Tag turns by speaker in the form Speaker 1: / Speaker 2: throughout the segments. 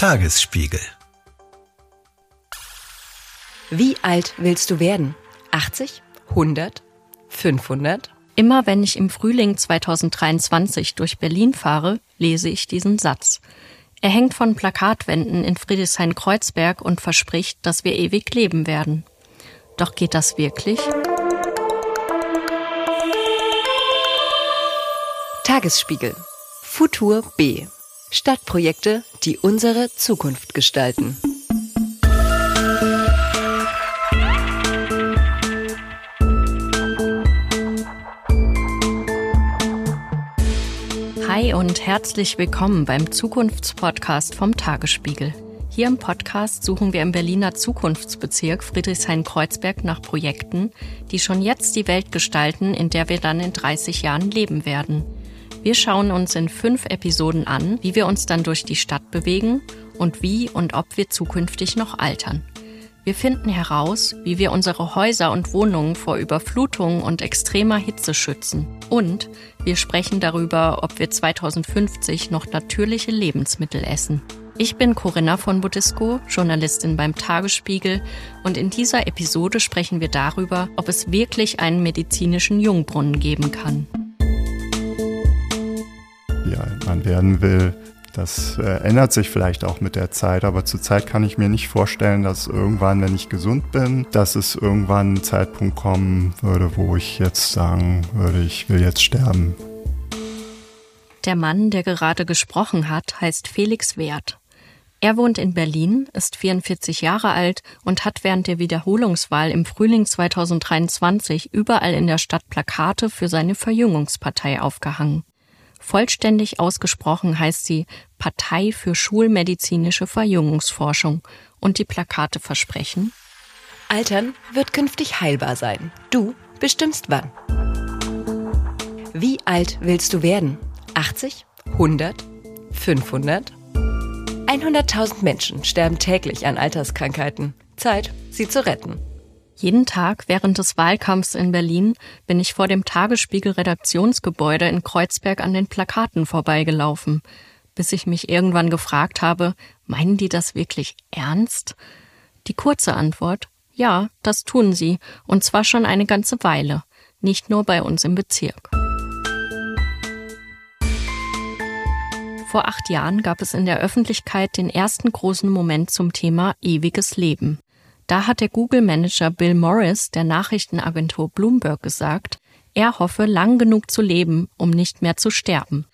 Speaker 1: Tagesspiegel
Speaker 2: Wie alt willst du werden? 80? 100? 500?
Speaker 3: Immer wenn ich im Frühling 2023 durch Berlin fahre, lese ich diesen Satz. Er hängt von Plakatwänden in Friedrichshain-Kreuzberg und verspricht, dass wir ewig leben werden. Doch geht das wirklich?
Speaker 2: Tagesspiegel. Futur B. Stadtprojekte, die unsere Zukunft gestalten.
Speaker 3: Hi und herzlich willkommen beim Zukunftspodcast vom Tagesspiegel. Hier im Podcast suchen wir im Berliner Zukunftsbezirk Friedrichshain-Kreuzberg nach Projekten, die schon jetzt die Welt gestalten, in der wir dann in 30 Jahren leben werden. Wir schauen uns in fünf Episoden an, wie wir uns dann durch die Stadt bewegen und wie und ob wir zukünftig noch altern. Wir finden heraus, wie wir unsere Häuser und Wohnungen vor Überflutungen und extremer Hitze schützen. Und wir sprechen darüber, ob wir 2050 noch natürliche Lebensmittel essen. Ich bin Corinna von Budisco, Journalistin beim Tagesspiegel, und in dieser Episode sprechen wir darüber, ob es wirklich einen medizinischen Jungbrunnen geben kann
Speaker 4: man werden will. Das äh, ändert sich vielleicht auch mit der Zeit, aber zurzeit kann ich mir nicht vorstellen, dass irgendwann, wenn ich gesund bin, dass es irgendwann ein Zeitpunkt kommen würde, wo ich jetzt sagen würde, ich will jetzt sterben.
Speaker 3: Der Mann, der gerade gesprochen hat, heißt Felix Wert. Er wohnt in Berlin, ist 44 Jahre alt und hat während der Wiederholungswahl im Frühling 2023 überall in der Stadt Plakate für seine Verjüngungspartei aufgehangen. Vollständig ausgesprochen heißt sie Partei für schulmedizinische Verjüngungsforschung und die Plakate versprechen
Speaker 2: Altern wird künftig heilbar sein. Du bestimmst wann. Wie alt willst du werden? 80? 100? 500? 100.000 Menschen sterben täglich an Alterskrankheiten. Zeit, sie zu retten.
Speaker 3: Jeden Tag während des Wahlkampfs in Berlin bin ich vor dem Tagesspiegel Redaktionsgebäude in Kreuzberg an den Plakaten vorbeigelaufen, bis ich mich irgendwann gefragt habe, meinen die das wirklich ernst? Die kurze Antwort, ja, das tun sie, und zwar schon eine ganze Weile, nicht nur bei uns im Bezirk. Vor acht Jahren gab es in der Öffentlichkeit den ersten großen Moment zum Thema ewiges Leben. Da hat der Google-Manager Bill Morris der Nachrichtenagentur Bloomberg gesagt, er hoffe, lang genug zu leben, um nicht mehr zu sterben.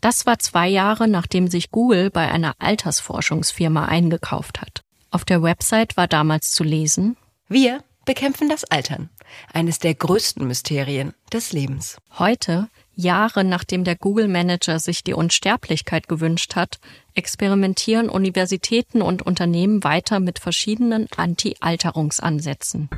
Speaker 3: Das war zwei Jahre, nachdem sich Google bei einer Altersforschungsfirma eingekauft hat. Auf der Website war damals zu lesen,
Speaker 2: wir bekämpfen das Altern, eines der größten Mysterien des Lebens.
Speaker 3: Heute Jahre nachdem der Google Manager sich die Unsterblichkeit gewünscht hat, experimentieren Universitäten und Unternehmen weiter mit verschiedenen Anti-Alterungsansätzen.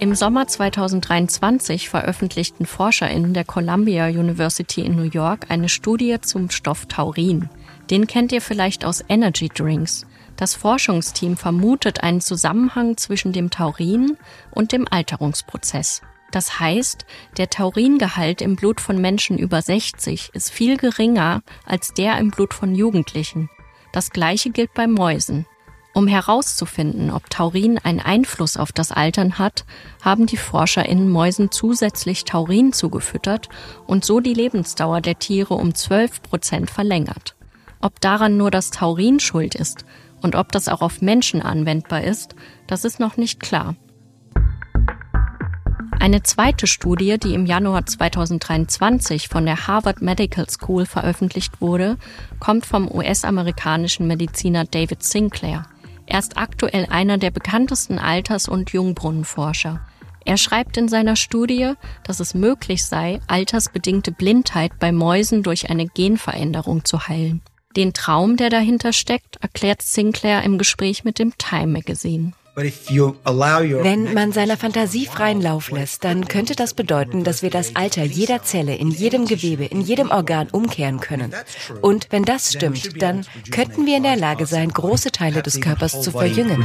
Speaker 3: Im Sommer 2023 veröffentlichten ForscherInnen der Columbia University in New York eine Studie zum Stoff Taurin. Den kennt ihr vielleicht aus Energy Drinks. Das Forschungsteam vermutet einen Zusammenhang zwischen dem Taurin und dem Alterungsprozess. Das heißt, der Tauringehalt im Blut von Menschen über 60 ist viel geringer als der im Blut von Jugendlichen. Das gleiche gilt bei Mäusen. Um herauszufinden, ob Taurin einen Einfluss auf das Altern hat, haben die ForscherInnen Mäusen zusätzlich Taurin zugefüttert und so die Lebensdauer der Tiere um 12 Prozent verlängert. Ob daran nur das Taurin schuld ist und ob das auch auf Menschen anwendbar ist, das ist noch nicht klar. Eine zweite Studie, die im Januar 2023 von der Harvard Medical School veröffentlicht wurde, kommt vom US-amerikanischen Mediziner David Sinclair. Er ist aktuell einer der bekanntesten Alters- und Jungbrunnenforscher. Er schreibt in seiner Studie, dass es möglich sei, altersbedingte Blindheit bei Mäusen durch eine Genveränderung zu heilen. Den Traum, der dahinter steckt, erklärt Sinclair im Gespräch mit dem Time Magazine.
Speaker 2: Wenn man seiner Fantasie freien Lauf lässt, dann könnte das bedeuten, dass wir das Alter jeder Zelle, in jedem Gewebe, in jedem Organ umkehren können. Und wenn das stimmt, dann könnten wir in der Lage sein, große Teile des Körpers zu verjüngen.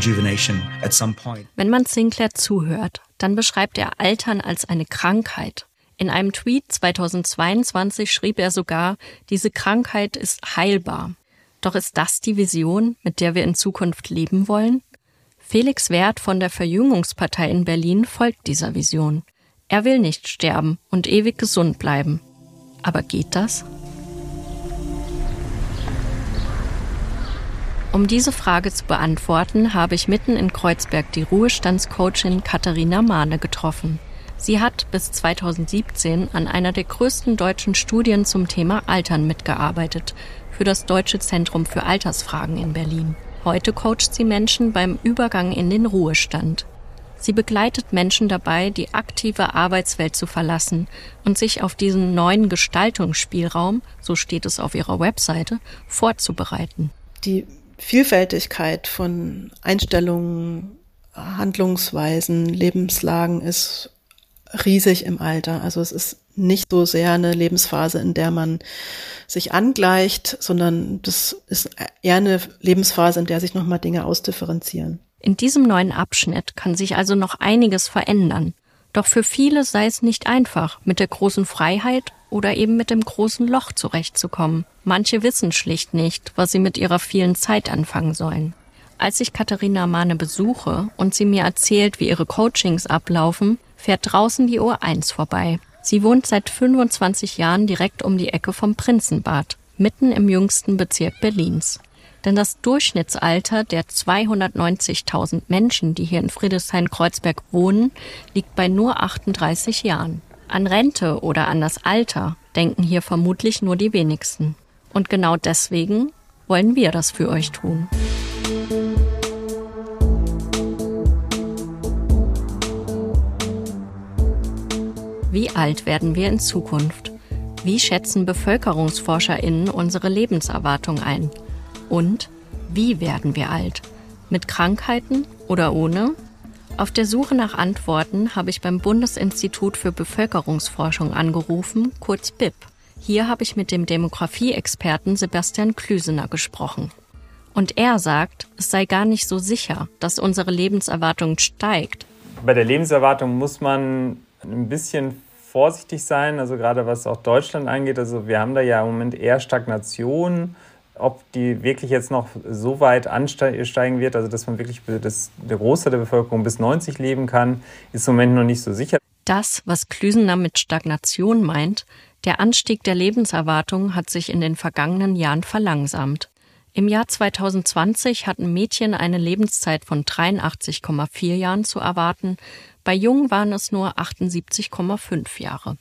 Speaker 3: Wenn man Sinclair zuhört, dann beschreibt er Altern als eine Krankheit. In einem Tweet 2022 schrieb er sogar, diese Krankheit ist heilbar. Doch ist das die Vision, mit der wir in Zukunft leben wollen? Felix Wert von der Verjüngungspartei in Berlin folgt dieser Vision. Er will nicht sterben und ewig gesund bleiben. Aber geht das? Um diese Frage zu beantworten, habe ich mitten in Kreuzberg die Ruhestandscoachin Katharina Mahne getroffen. Sie hat bis 2017 an einer der größten deutschen Studien zum Thema Altern mitgearbeitet, für das Deutsche Zentrum für Altersfragen in Berlin. Heute coacht sie Menschen beim Übergang in den Ruhestand. Sie begleitet Menschen dabei, die aktive Arbeitswelt zu verlassen und sich auf diesen neuen Gestaltungsspielraum, so steht es auf ihrer Webseite, vorzubereiten.
Speaker 1: Die Vielfältigkeit von Einstellungen, Handlungsweisen, Lebenslagen ist riesig im Alter. Also es ist nicht so sehr eine Lebensphase, in der man sich angleicht, sondern das ist eher eine Lebensphase, in der sich nochmal Dinge ausdifferenzieren.
Speaker 3: In diesem neuen Abschnitt kann sich also noch einiges verändern. Doch für viele sei es nicht einfach, mit der großen Freiheit oder eben mit dem großen Loch zurechtzukommen. Manche wissen schlicht nicht, was sie mit ihrer vielen Zeit anfangen sollen. Als ich Katharina Mahne besuche und sie mir erzählt, wie ihre Coachings ablaufen, fährt draußen die Uhr 1 vorbei. Sie wohnt seit 25 Jahren direkt um die Ecke vom Prinzenbad, mitten im jüngsten Bezirk Berlins. Denn das Durchschnittsalter der 290.000 Menschen, die hier in Friedrichshain-Kreuzberg wohnen, liegt bei nur 38 Jahren. An Rente oder an das Alter denken hier vermutlich nur die wenigsten. Und genau deswegen wollen wir das für euch tun. Wie alt werden wir in Zukunft? Wie schätzen BevölkerungsforscherInnen unsere Lebenserwartung ein? Und wie werden wir alt? Mit Krankheiten oder ohne? Auf der Suche nach Antworten habe ich beim Bundesinstitut für Bevölkerungsforschung angerufen, kurz BIP. Hier habe ich mit dem Demografie-Experten Sebastian Klüsener gesprochen. Und er sagt, es sei gar nicht so sicher, dass unsere Lebenserwartung steigt.
Speaker 5: Bei der Lebenserwartung muss man ein bisschen vorsichtig sein, also gerade was auch Deutschland angeht. Also wir haben da ja im Moment eher Stagnation. Ob die wirklich jetzt noch so weit ansteigen wird, also dass man wirklich das, der Großteil der Bevölkerung bis 90 leben kann, ist im Moment noch nicht so sicher.
Speaker 3: Das, was Klüsener mit Stagnation meint, der Anstieg der Lebenserwartung hat sich in den vergangenen Jahren verlangsamt. Im Jahr 2020 hatten Mädchen eine Lebenszeit von 83,4 Jahren zu erwarten, bei Jungen waren es nur 78,5 Jahre.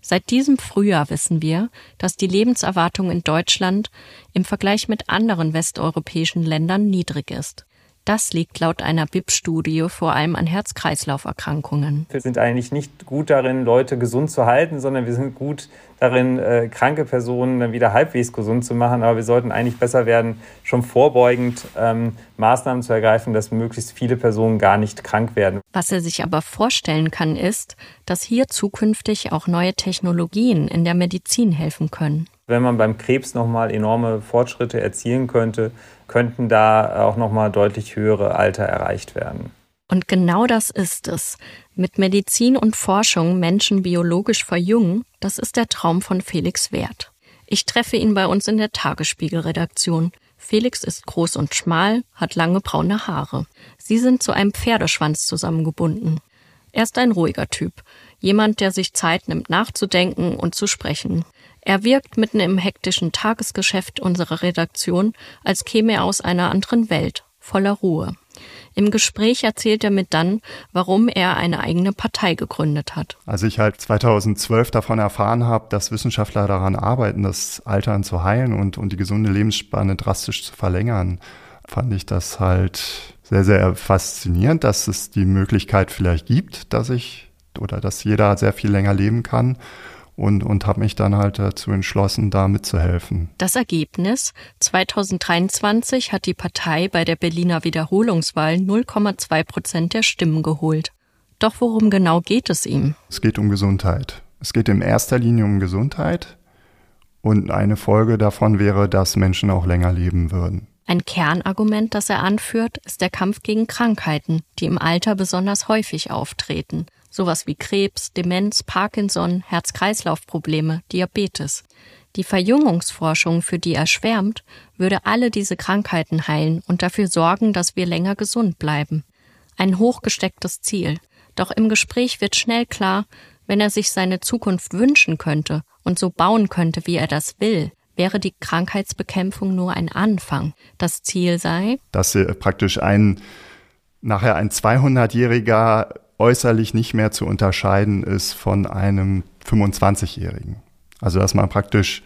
Speaker 3: Seit diesem Frühjahr wissen wir, dass die Lebenserwartung in Deutschland im Vergleich mit anderen westeuropäischen Ländern niedrig ist. Das liegt laut einer BIP-Studie vor allem an Herz-Kreislauf-Erkrankungen.
Speaker 5: Wir sind eigentlich nicht gut darin, Leute gesund zu halten, sondern wir sind gut darin, äh, kranke Personen dann wieder halbwegs gesund zu machen. Aber wir sollten eigentlich besser werden, schon vorbeugend ähm, Maßnahmen zu ergreifen, dass möglichst viele Personen gar nicht krank werden.
Speaker 3: Was er sich aber vorstellen kann, ist, dass hier zukünftig auch neue Technologien in der Medizin helfen können.
Speaker 5: Wenn man beim Krebs nochmal enorme Fortschritte erzielen könnte, könnten da auch nochmal deutlich höhere Alter erreicht werden.
Speaker 3: Und genau das ist es. Mit Medizin und Forschung Menschen biologisch verjüngen, das ist der Traum von Felix Wert. Ich treffe ihn bei uns in der Tagesspiegel-Redaktion. Felix ist groß und schmal, hat lange braune Haare. Sie sind zu einem Pferdeschwanz zusammengebunden. Er ist ein ruhiger Typ, jemand, der sich Zeit nimmt nachzudenken und zu sprechen. Er wirkt mitten im hektischen Tagesgeschäft unserer Redaktion, als käme er aus einer anderen Welt, voller Ruhe. Im Gespräch erzählt er mit dann, warum er eine eigene Partei gegründet hat.
Speaker 4: Als ich halt 2012 davon erfahren habe, dass Wissenschaftler daran arbeiten, das Altern zu heilen und, und die gesunde Lebensspanne drastisch zu verlängern, fand ich das halt sehr, sehr faszinierend, dass es die Möglichkeit vielleicht gibt, dass ich oder dass jeder sehr viel länger leben kann und, und habe mich dann halt dazu entschlossen, da mitzuhelfen.
Speaker 3: Das Ergebnis? 2023 hat die Partei bei der Berliner Wiederholungswahl 0,2 Prozent der Stimmen geholt. Doch worum genau geht es ihm?
Speaker 4: Es geht um Gesundheit. Es geht in erster Linie um Gesundheit und eine Folge davon wäre, dass Menschen auch länger leben würden.
Speaker 3: Ein Kernargument, das er anführt, ist der Kampf gegen Krankheiten, die im Alter besonders häufig auftreten Sowas wie Krebs, Demenz, Parkinson, Herz-Kreislauf-Probleme, Diabetes. Die Verjüngungsforschung, für die er schwärmt, würde alle diese Krankheiten heilen und dafür sorgen, dass wir länger gesund bleiben. Ein hochgestecktes Ziel. Doch im Gespräch wird schnell klar, wenn er sich seine Zukunft wünschen könnte und so bauen könnte, wie er das will, wäre die Krankheitsbekämpfung nur ein Anfang. Das Ziel sei,
Speaker 4: dass praktisch ein nachher ein 200-jähriger äußerlich nicht mehr zu unterscheiden ist von einem 25-jährigen. Also dass man praktisch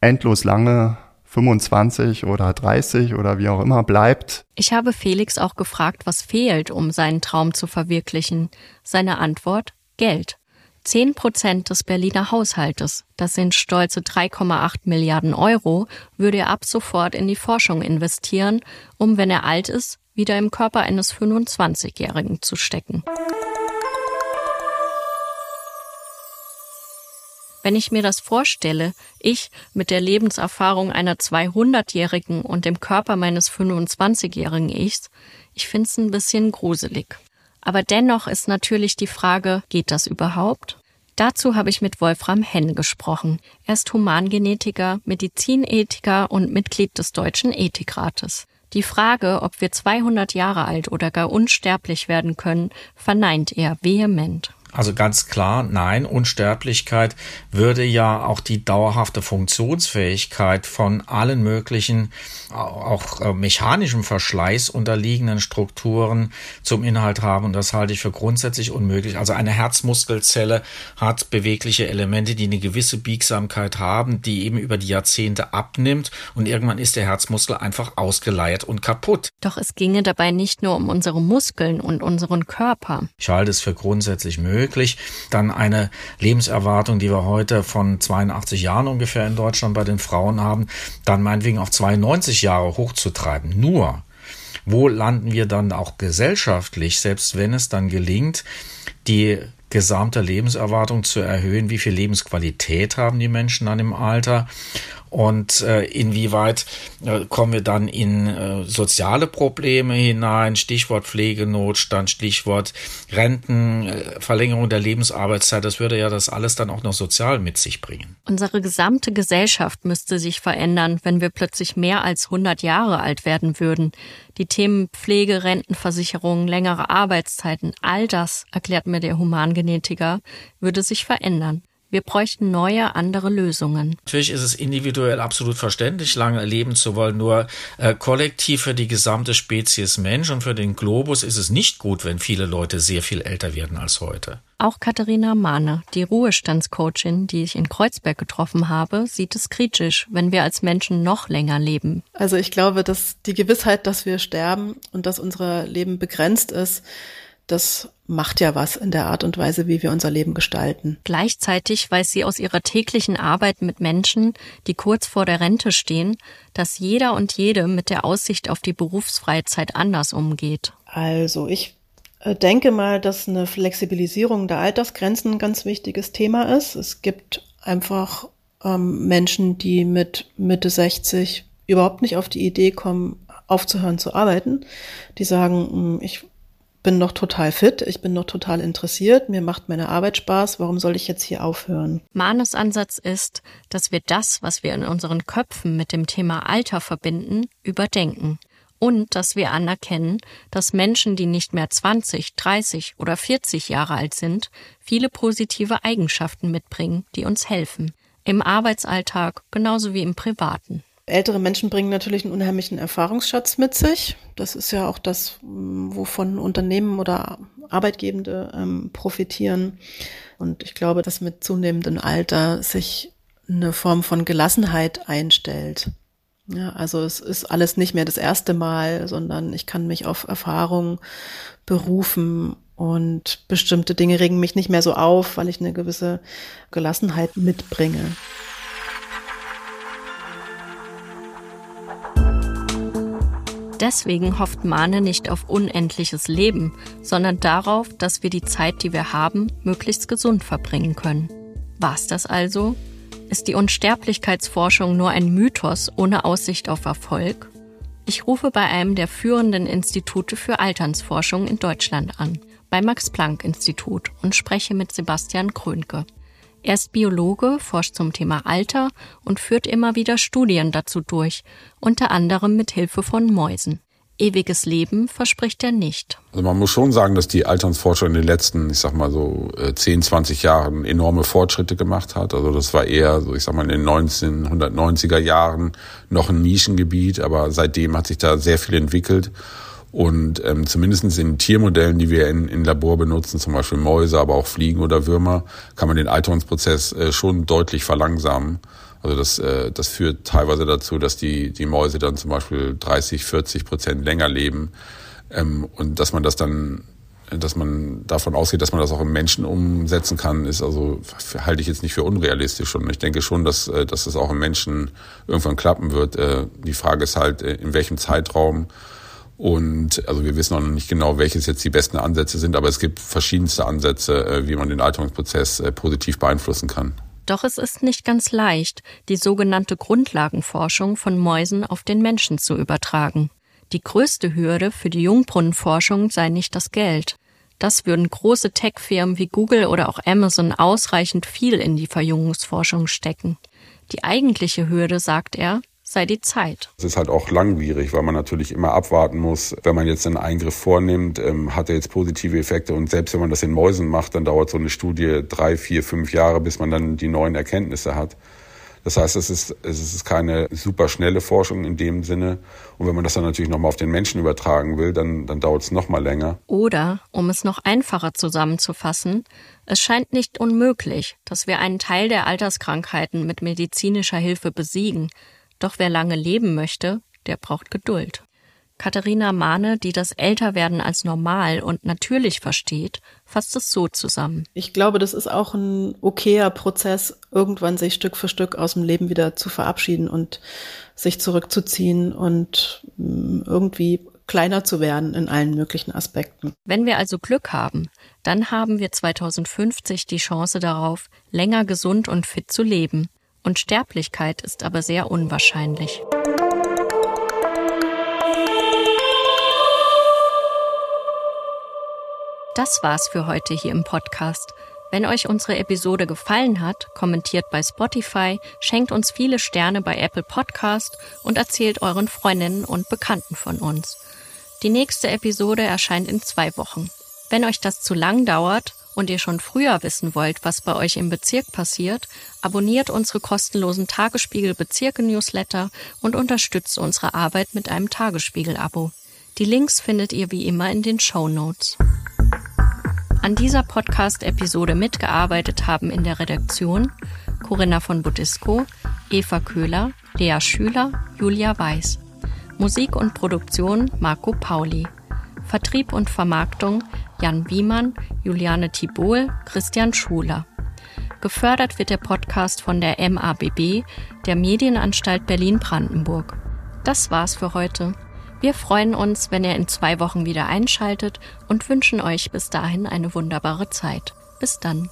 Speaker 4: endlos lange 25 oder 30 oder wie auch immer bleibt.
Speaker 3: Ich habe Felix auch gefragt, was fehlt, um seinen Traum zu verwirklichen. Seine Antwort Geld. 10 Prozent des Berliner Haushaltes, das sind stolze 3,8 Milliarden Euro, würde er ab sofort in die Forschung investieren, um, wenn er alt ist, wieder im Körper eines 25-Jährigen zu stecken. Wenn ich mir das vorstelle, ich mit der Lebenserfahrung einer 200-Jährigen und dem Körper meines 25-jährigen Ichs, ich finde es ein bisschen gruselig. Aber dennoch ist natürlich die Frage, geht das überhaupt? Dazu habe ich mit Wolfram Henn gesprochen. Er ist Humangenetiker, Medizinethiker und Mitglied des Deutschen Ethikrates. Die Frage, ob wir 200 Jahre alt oder gar unsterblich werden können, verneint er vehement.
Speaker 6: Also ganz klar, nein, Unsterblichkeit würde ja auch die dauerhafte Funktionsfähigkeit von allen möglichen, auch äh, mechanischem Verschleiß unterliegenden Strukturen zum Inhalt haben. Und das halte ich für grundsätzlich unmöglich. Also eine Herzmuskelzelle hat bewegliche Elemente, die eine gewisse Biegsamkeit haben, die eben über die Jahrzehnte abnimmt. Und irgendwann ist der Herzmuskel einfach ausgeleiert und kaputt.
Speaker 3: Doch es ginge dabei nicht nur um unsere Muskeln und unseren Körper.
Speaker 6: Ich halte es für grundsätzlich möglich möglich, dann eine Lebenserwartung, die wir heute von 82 Jahren ungefähr in Deutschland bei den Frauen haben, dann meinetwegen auf 92 Jahre hochzutreiben. Nur, wo landen wir dann auch gesellschaftlich, selbst wenn es dann gelingt, die gesamte Lebenserwartung zu erhöhen, wie viel Lebensqualität haben die Menschen dann im Alter und äh, inwieweit äh, kommen wir dann in äh, soziale Probleme hinein, Stichwort Pflegenotstand, Stichwort Renten, äh, Verlängerung der Lebensarbeitszeit, das würde ja das alles dann auch noch sozial mit sich bringen.
Speaker 3: Unsere gesamte Gesellschaft müsste sich verändern, wenn wir plötzlich mehr als 100 Jahre alt werden würden. Die Themen Pflege, Rentenversicherung, längere Arbeitszeiten, all das, erklärt mir der Humangenetiker, würde sich verändern. Wir bräuchten neue, andere Lösungen.
Speaker 6: Natürlich ist es individuell absolut verständlich, lange leben zu wollen. Nur äh, kollektiv für die gesamte Spezies Mensch und für den Globus ist es nicht gut, wenn viele Leute sehr viel älter werden als heute.
Speaker 3: Auch Katharina Mahne, die Ruhestandscoachin, die ich in Kreuzberg getroffen habe, sieht es kritisch, wenn wir als Menschen noch länger leben.
Speaker 1: Also ich glaube, dass die Gewissheit, dass wir sterben und dass unser Leben begrenzt ist, das macht ja was in der Art und Weise, wie wir unser Leben gestalten.
Speaker 3: Gleichzeitig weiß sie aus ihrer täglichen Arbeit mit Menschen, die kurz vor der Rente stehen, dass jeder und jede mit der Aussicht auf die Berufsfreizeit anders umgeht.
Speaker 1: Also ich äh, denke mal, dass eine Flexibilisierung der Altersgrenzen ein ganz wichtiges Thema ist. Es gibt einfach ähm, Menschen, die mit Mitte 60 überhaupt nicht auf die Idee kommen, aufzuhören zu arbeiten. Die sagen, hm, ich bin noch total fit, ich bin noch total interessiert, mir macht meine Arbeit Spaß, warum soll ich jetzt hier aufhören?
Speaker 3: Manes Ansatz ist, dass wir das, was wir in unseren Köpfen mit dem Thema Alter verbinden, überdenken. Und dass wir anerkennen, dass Menschen, die nicht mehr 20, 30 oder 40 Jahre alt sind, viele positive Eigenschaften mitbringen, die uns helfen. Im Arbeitsalltag genauso wie im Privaten.
Speaker 1: Ältere Menschen bringen natürlich einen unheimlichen Erfahrungsschatz mit sich. Das ist ja auch das, wovon Unternehmen oder Arbeitgebende ähm, profitieren. Und ich glaube, dass mit zunehmendem Alter sich eine Form von Gelassenheit einstellt. Ja, also es ist alles nicht mehr das erste Mal, sondern ich kann mich auf Erfahrung berufen und bestimmte Dinge regen mich nicht mehr so auf, weil ich eine gewisse Gelassenheit mitbringe.
Speaker 3: Deswegen hofft Mane nicht auf unendliches Leben, sondern darauf, dass wir die Zeit, die wir haben, möglichst gesund verbringen können. War's das also? Ist die Unsterblichkeitsforschung nur ein Mythos ohne Aussicht auf Erfolg? Ich rufe bei einem der führenden Institute für Alternsforschung in Deutschland an. beim Max-Planck-Institut und spreche mit Sebastian Krönke. Er ist Biologe, forscht zum Thema Alter und führt immer wieder Studien dazu durch, unter anderem mit Hilfe von Mäusen. Ewiges Leben verspricht er nicht.
Speaker 7: Also man muss schon sagen, dass die Alternsforschung in den letzten, ich sag mal so 10, äh, 20 Jahren enorme Fortschritte gemacht hat. Also das war eher so, ich sag mal in den 1990er Jahren noch ein Nischengebiet, aber seitdem hat sich da sehr viel entwickelt. Und ähm, zumindest in Tiermodellen, die wir in, in Labor benutzen, zum Beispiel Mäuse, aber auch Fliegen oder Würmer, kann man den Alterungsprozess äh, schon deutlich verlangsamen. Also das, äh, das führt teilweise dazu, dass die, die Mäuse dann zum Beispiel 30, 40 Prozent länger leben ähm, und dass man das dann dass man davon ausgeht, dass man das auch im Menschen umsetzen kann, ist also halte ich jetzt nicht für unrealistisch und ich denke schon, dass äh, dass es auch im Menschen irgendwann klappen wird. Äh, die Frage ist halt äh, in welchem Zeitraum und also wir wissen noch nicht genau, welches jetzt die besten Ansätze sind, aber es gibt verschiedenste Ansätze, wie man den Alterungsprozess positiv beeinflussen kann.
Speaker 3: Doch es ist nicht ganz leicht, die sogenannte Grundlagenforschung von Mäusen auf den Menschen zu übertragen. Die größte Hürde für die Jungbrunnenforschung sei nicht das Geld. Das würden große Tech-Firmen wie Google oder auch Amazon ausreichend viel in die Verjüngungsforschung stecken. Die eigentliche Hürde, sagt er, sei die Zeit.
Speaker 7: Es ist halt auch langwierig, weil man natürlich immer abwarten muss. Wenn man jetzt einen Eingriff vornimmt, ähm, hat er jetzt positive Effekte und selbst wenn man das in Mäusen macht, dann dauert so eine Studie drei, vier, fünf Jahre, bis man dann die neuen Erkenntnisse hat. Das heißt, es ist, es ist keine super schnelle Forschung in dem Sinne. Und wenn man das dann natürlich nochmal auf den Menschen übertragen will, dann, dann dauert es nochmal länger.
Speaker 3: Oder, um es noch einfacher zusammenzufassen, es scheint nicht unmöglich, dass wir einen Teil der Alterskrankheiten mit medizinischer Hilfe besiegen, doch wer lange leben möchte, der braucht Geduld. Katharina Mahne, die das Älterwerden als normal und natürlich versteht, fasst es so zusammen.
Speaker 1: Ich glaube, das ist auch ein okayer Prozess, irgendwann sich Stück für Stück aus dem Leben wieder zu verabschieden und sich zurückzuziehen und mm, irgendwie kleiner zu werden in allen möglichen Aspekten.
Speaker 3: Wenn wir also Glück haben, dann haben wir 2050 die Chance darauf, länger gesund und fit zu leben und Sterblichkeit ist aber sehr unwahrscheinlich. Das war's für heute hier im Podcast. Wenn euch unsere Episode gefallen hat, kommentiert bei Spotify, schenkt uns viele Sterne bei Apple Podcast und erzählt euren Freundinnen und Bekannten von uns. Die nächste Episode erscheint in zwei Wochen. Wenn euch das zu lang dauert und ihr schon früher wissen wollt, was bei euch im Bezirk passiert, abonniert unsere kostenlosen Tagesspiegel Bezirke Newsletter und unterstützt unsere Arbeit mit einem Tagesspiegel-Abo. Die Links findet ihr wie immer in den Show Notes. An dieser Podcast-Episode mitgearbeitet haben in der Redaktion Corinna von Budisco, Eva Köhler, Lea Schüler, Julia Weiß. Musik und Produktion Marco Pauli. Vertrieb und Vermarktung Jan Wiemann, Juliane Thibaul, Christian Schuler. Gefördert wird der Podcast von der MABB, der Medienanstalt Berlin-Brandenburg. Das war's für heute. Wir freuen uns, wenn ihr in zwei Wochen wieder einschaltet und wünschen euch bis dahin eine wunderbare Zeit. Bis dann.